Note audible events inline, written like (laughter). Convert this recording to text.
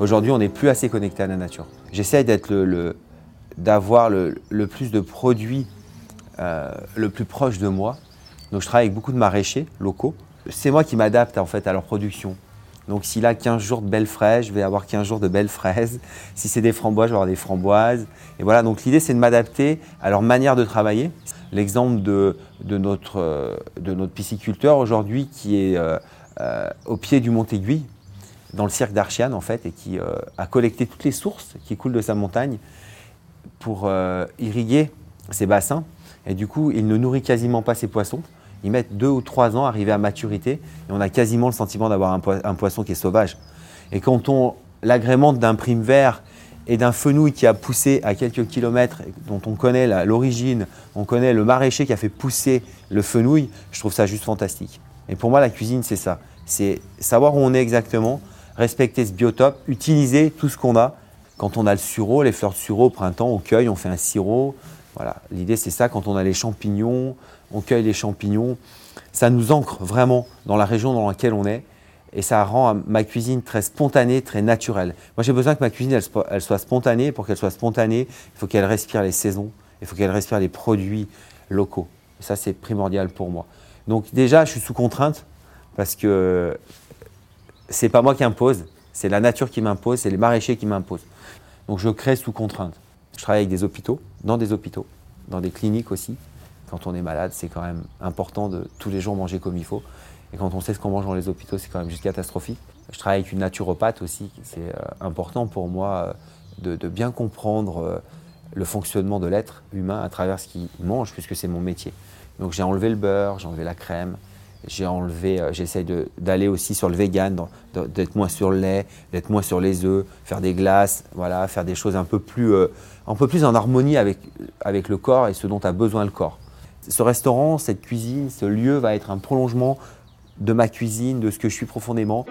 Aujourd'hui, on n'est plus assez connecté à la nature. J'essaie d'avoir le, plus de produits euh, le plus proche de moi. Donc je travaille avec beaucoup de maraîchers locaux. C'est moi qui m'adapte en fait à leur production. Donc s'il a 15 jours de belles fraises, je vais avoir 15 jours de belles fraises. (laughs) Si c'est des framboises, je vais avoir des framboises. Et voilà, donc l'idée c'est de m'adapter à leur manière de travailler. L'exemple de, euh, notre pisciculteur aujourd'hui qui est euh, au pied du Mont Aiguille, dans le cirque d'Archiane en fait, et qui a collecté toutes les sources qui coulent de sa montagne pour irriguer ses bassins. Et du coup, il ne nourrit quasiment pas ses poissons ils mettent deux ou trois ans à arriver à maturité et on a quasiment le sentiment d'avoir un, poisson qui est sauvage. Et quand on l'agrémente d'un prime vert et d'un fenouil qui a poussé à quelques kilomètres, dont on connaît l'origine, on connaît le maraîcher qui a fait pousser le fenouil, je trouve ça juste fantastique. Et pour moi, la cuisine, c'est ça. C'est savoir où on est exactement, respecter ce biotope, utiliser tout ce qu'on a. Quand on a le sureau, les fleurs de sureau au printemps, on cueille, on fait un sirop. Voilà, l'idée c'est ça. Quand on a les champignons, on cueille les champignons. Ça nous ancre vraiment dans la région dans laquelle on est et ça rend ma cuisine très spontanée, très naturelle. Moi, j'ai besoin que ma cuisine elle, soit spontanée. Pour qu'elle soit spontanée, il faut qu'elle respire les saisons, il faut qu'elle respire les produits locaux. Ça, c'est primordial pour moi. Donc déjà, je suis sous contrainte parce que c'est pas moi qui impose, c'est la nature qui m'impose, c'est les maraîchers qui m'imposent. Donc je crée sous contrainte. Je travaille avec des hôpitaux, dans des hôpitaux, dans des cliniques aussi quand on est malade, c'est quand même important de tous les jours manger comme il faut. Et quand on sait ce qu'on mange dans les hôpitaux, c'est quand même juste catastrophique. Je travaille avec une naturopathe aussi. C'est euh, important pour moi euh, de, bien comprendre euh, le fonctionnement de l'être humain à travers ce qu'il mange, puisque c'est mon métier. Donc j'ai enlevé le beurre, j'ai enlevé la crème, j'ai enlevé, j'essaye d'aller aussi sur le vegan, d'être moins sur le lait, d'être moins sur les œufs, faire des glaces, voilà, faire des choses un peu plus, un peu plus en harmonie avec, avec le corps et ce dont a besoin le corps. Ce restaurant, cette cuisine, ce lieu va être un prolongement de ma cuisine, de ce que je suis profondément.